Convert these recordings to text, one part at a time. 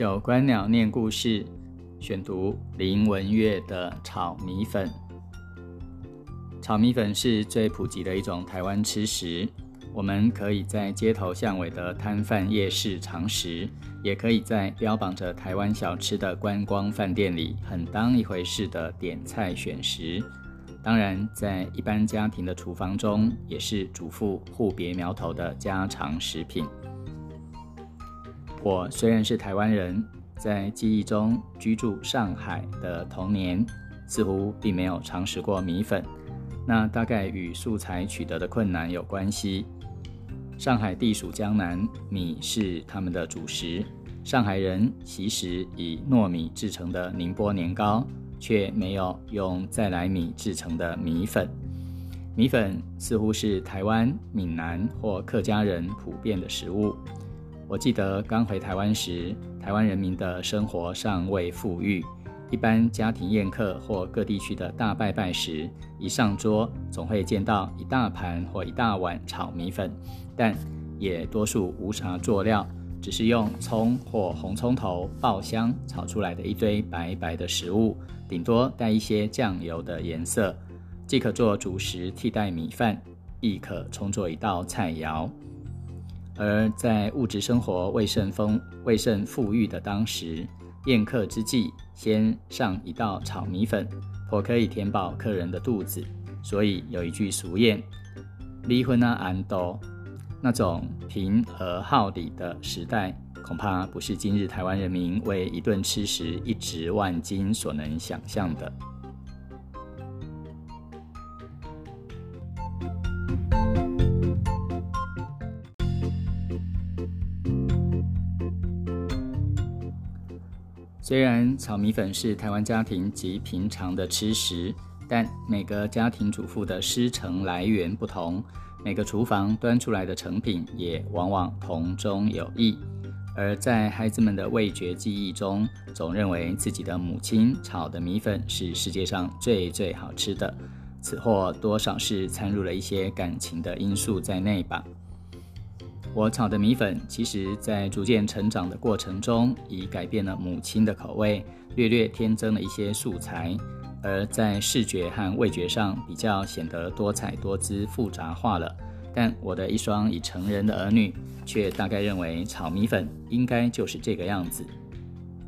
九官鸟念故事，选读林文月的炒米粉。炒米粉是最普及的一种台湾吃食，我们可以在街头巷尾的摊贩夜市尝食，也可以在标榜着台湾小吃的观光饭店里很当一回事的点菜选食。当然，在一般家庭的厨房中，也是主妇互别苗头的家常食品。我虽然是台湾人，在记忆中居住上海的童年，似乎并没有尝试过米粉。那大概与素材取得的困难有关系。上海地属江南，米是他们的主食。上海人习食以糯米制成的宁波年糕，却没有用再来米制成的米粉。米粉似乎是台湾闽南或客家人普遍的食物。我记得刚回台湾时，台湾人民的生活尚未富裕。一般家庭宴客或各地区的大拜拜时，一上桌总会见到一大盘或一大碗炒米粉，但也多数无啥佐料，只是用葱或红葱头爆香炒出来的一堆白白的食物，顶多带一些酱油的颜色，既可做主食替代米饭，亦可充作一道菜肴。而在物质生活未甚丰、未甚富裕的当时，宴客之际，先上一道炒米粉，颇可以填饱客人的肚子。所以有一句俗谚：“离婚啊，安多。”那种贫而好礼的时代，恐怕不是今日台湾人民为一顿吃食一值万金所能想象的。虽然炒米粉是台湾家庭极平常的吃食，但每个家庭主妇的师承来源不同，每个厨房端出来的成品也往往同中有异。而在孩子们的味觉记忆中，总认为自己的母亲炒的米粉是世界上最最好吃的，此或多少是掺入了一些感情的因素在内吧。我炒的米粉，其实在逐渐成长的过程中，已改变了母亲的口味，略略添增了一些素材，而在视觉和味觉上比较显得多彩多姿、复杂化了。但我的一双已成人的儿女，却大概认为炒米粉应该就是这个样子。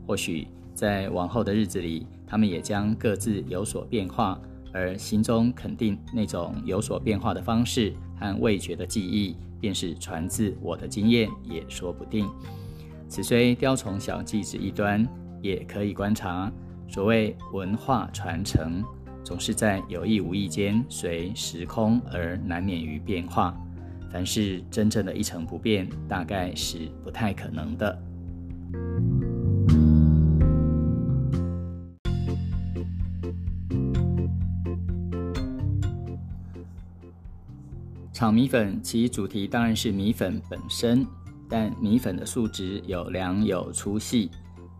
或许在往后的日子里，他们也将各自有所变化，而心中肯定那种有所变化的方式和味觉的记忆。便是传自我的经验也说不定。此虽雕虫小技之一端，也可以观察。所谓文化传承，总是在有意无意间随时空而难免于变化。凡是真正的一成不变，大概是不太可能的。炒米粉其主题当然是米粉本身，但米粉的素质有良有粗细。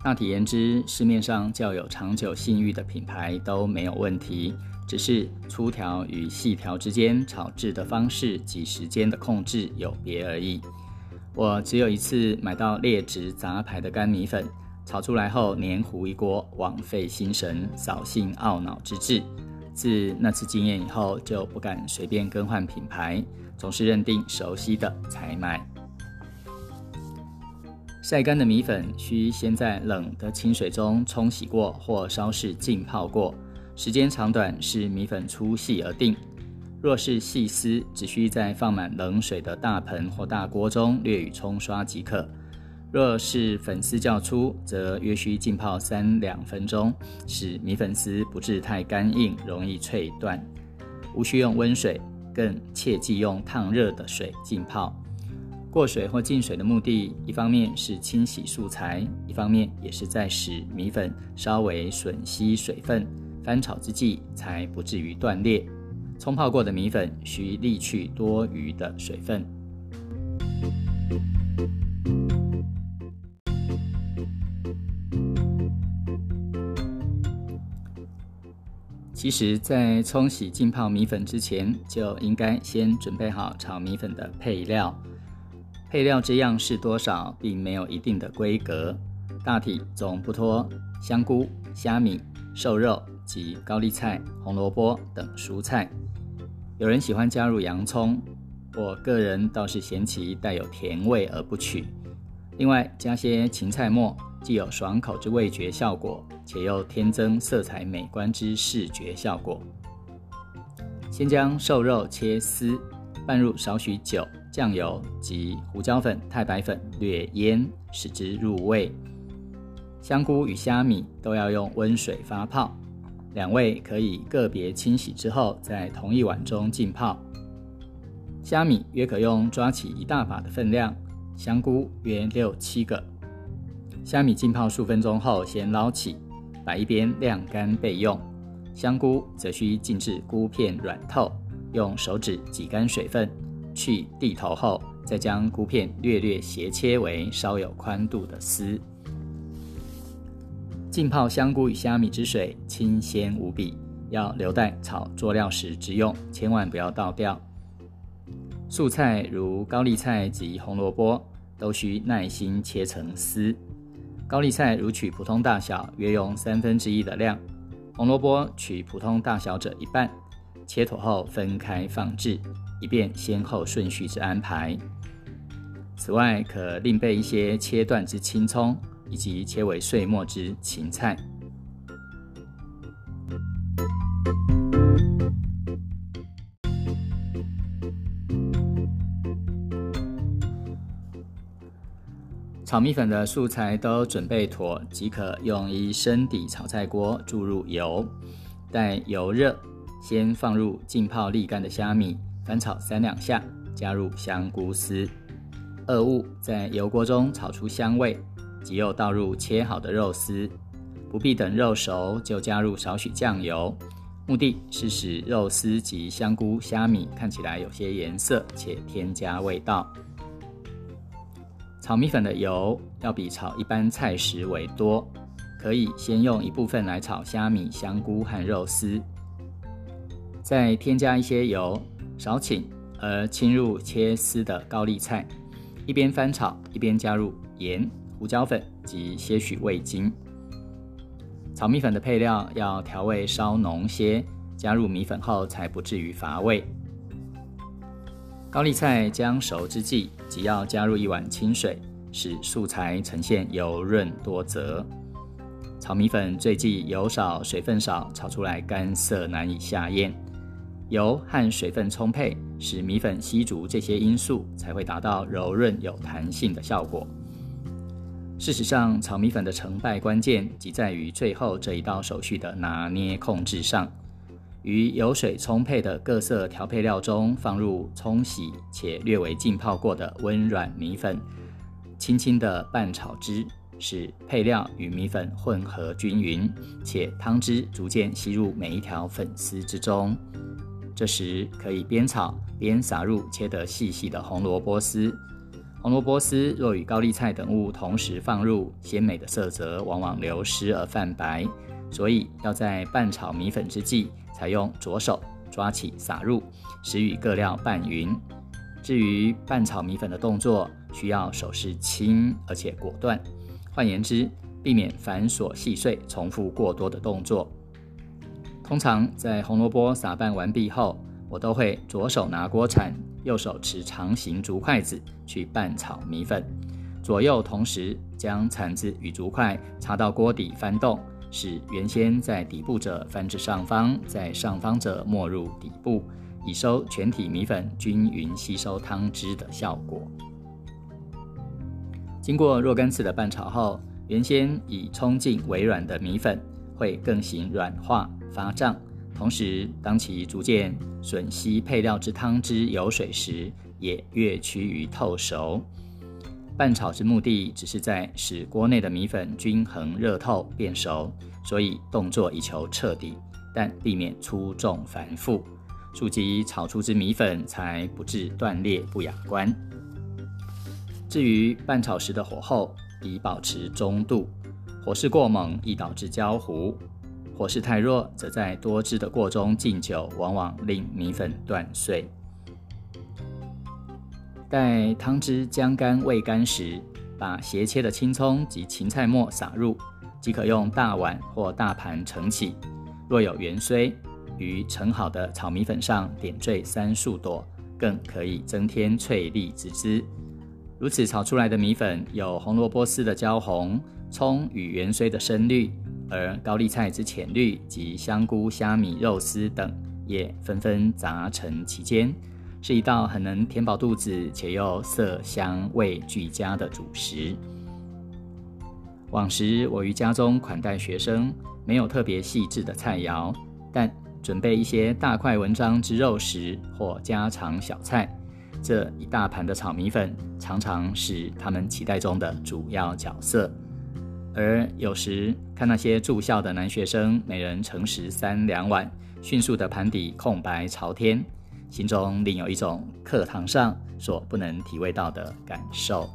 大体言之，市面上较有长久信誉的品牌都没有问题，只是粗条与细条之间炒制的方式及时间的控制有别而已。我只有一次买到劣质杂牌的干米粉，炒出来后黏糊一锅，枉费心神，扫兴懊恼之至。自那次经验以后，就不敢随便更换品牌，总是认定熟悉的才买。晒干的米粉需先在冷的清水中冲洗过或稍事浸泡过，时间长短视米粉粗细而定。若是细丝，只需在放满冷水的大盆或大锅中略予冲刷即可。若是粉丝较粗，则约需浸泡三两分钟，使米粉丝不致太干硬，容易脆断。无需用温水，更切忌用烫热的水浸泡。过水或进水的目的，一方面是清洗素材，一方面也是在使米粉稍微吮吸水分，翻炒之际才不至于断裂。冲泡过的米粉需沥去多余的水分。其实，在冲洗浸泡米粉之前，就应该先准备好炒米粉的配料。配料之样是多少，并没有一定的规格。大体总不脱香菇、虾米、瘦肉及高丽菜、红萝卜等蔬菜。有人喜欢加入洋葱，我个人倒是嫌其带有甜味而不取。另外加些芹菜末，既有爽口之味觉效果，且又添增色彩美观之视觉效果。先将瘦肉切丝，拌入少许酒、酱油及胡椒粉、太白粉，略腌，使之入味。香菇与虾米都要用温水发泡，两味可以个别清洗之后，在同一碗中浸泡。虾米约可用抓起一大把的分量，香菇约六七个。虾米浸泡数分钟后，先捞起，摆一边晾干备用。香菇则需静置菇片软透，用手指挤干水分，去蒂头后，再将菇片略略斜切为稍有宽度的丝。浸泡香菇与虾米之水清鲜无比，要留待炒佐料时之用，千万不要倒掉。素菜如高丽菜及红萝卜都需耐心切成丝。高丽菜如取普通大小，约用三分之一的量。红萝卜取普通大小者一半，切妥后分开放置，以便先后顺序之安排。此外，可另备一些切断之青葱，以及切为碎末之芹菜。炒米粉的素材都准备妥，即可用一深底炒菜锅注入油，待油热，先放入浸泡沥干的虾米，翻炒三两下，加入香菇丝，二物在油锅中炒出香味，即又倒入切好的肉丝，不必等肉熟就加入少许酱油，目的是使肉丝及香菇、虾米看起来有些颜色，且添加味道。炒米粉的油要比炒一般菜食为多，可以先用一部分来炒虾米、香菇和肉丝，再添加一些油，少请而倾入切丝的高丽菜，一边翻炒一边加入盐、胡椒粉及些许味精。炒米粉的配料要调味稍浓些，加入米粉后才不至于乏味。高丽菜将熟之际，即要加入一碗清水，使素材呈现油润多泽。炒米粉最忌油少、水分少，炒出来干涩难以下咽。油和水分充沛，使米粉吸足这些因素，才会达到柔润有弹性的效果。事实上，炒米粉的成败关键，即在于最后这一道手续的拿捏控制上。于油水充沛的各色调配料中放入冲洗且略为浸泡过的温软米粉，轻轻的拌炒之，使配料与米粉混合均匀，且汤汁逐渐吸入每一条粉丝之中。这时可以边炒边撒入切得细细的红萝卜丝。红萝卜丝若与高丽菜等物同时放入，鲜美的色泽往往流失而泛白，所以要在拌炒米粉之际。采用左手抓起撒入，使与各料拌匀。至于拌炒米粉的动作，需要手势轻而且果断。换言之，避免繁琐细碎、重复过多的动作。通常在红萝卜撒拌完毕后，我都会左手拿锅铲，右手持长形竹筷子去拌炒米粉，左右同时将铲子与竹筷插到锅底翻动。使原先在底部者翻至上方，在上方者没入底部，以收全体米粉均匀吸收汤汁的效果。经过若干次的拌炒后，原先已冲劲微软的米粉会更形软化发胀，同时当其逐渐吮吸配料之汤汁油水时，也越趋于透熟。拌炒之目的，只是在使锅内的米粉均衡热透变熟，所以动作以求彻底，但避免粗重繁复，庶几炒出之米粉才不致断裂不雅观。至于拌炒时的火候，宜保持中度，火势过猛易导致焦糊，火势太弱，则在多汁的锅中浸久，往往令米粉断碎。待汤汁将干未干时，把斜切的青葱及芹菜末撒入，即可用大碗或大盘盛起。若有圆锥，于盛好的炒米粉上点缀三数朵，更可以增添翠丽之姿。如此炒出来的米粉，有红萝卜丝的焦红，葱与圆锥的深绿，而高丽菜之浅绿及香菇、虾米、肉丝等也纷纷杂陈其间。是一道很能填饱肚子，且又色香味俱佳的主食。往时我于家中款待学生，没有特别细致的菜肴，但准备一些大块文章之肉食或家常小菜。这一大盘的炒米粉，常常是他们期待中的主要角色。而有时看那些住校的男学生，每人盛食三两碗，迅速的盘底空白朝天。心中另有一种课堂上所不能体会到的感受。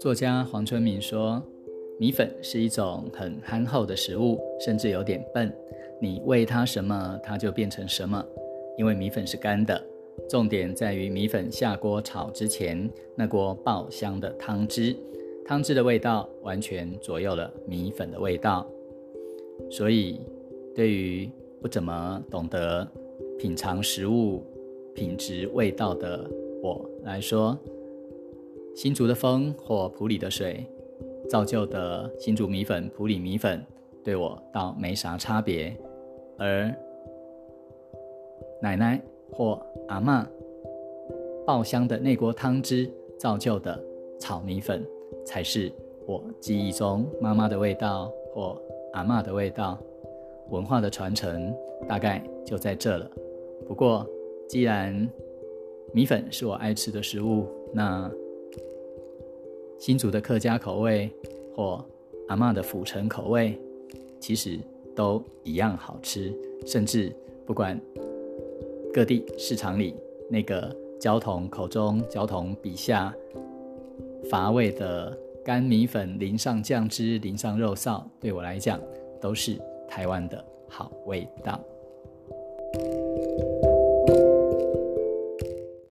作家黄春明说：“米粉是一种很憨厚的食物，甚至有点笨。你喂它什么，它就变成什么，因为米粉是干的。”重点在于米粉下锅炒之前，那锅爆香的汤汁，汤汁的味道完全左右了米粉的味道。所以，对于不怎么懂得品尝食物品质味道的我来说，新竹的风或普里的水造就的新竹米粉、普里米粉，对我倒没啥差别。而奶奶。或阿妈爆香的那锅汤汁造就的炒米粉，才是我记忆中妈妈的味道或阿妈的味道。文化的传承大概就在这了。不过，既然米粉是我爱吃的食物，那新竹的客家口味或阿妈的府城口味，其实都一样好吃，甚至不管。各地市场里那个焦桐口中、焦桐笔下乏味的干米粉，淋上酱汁，淋上肉臊，对我来讲都是台湾的好味道。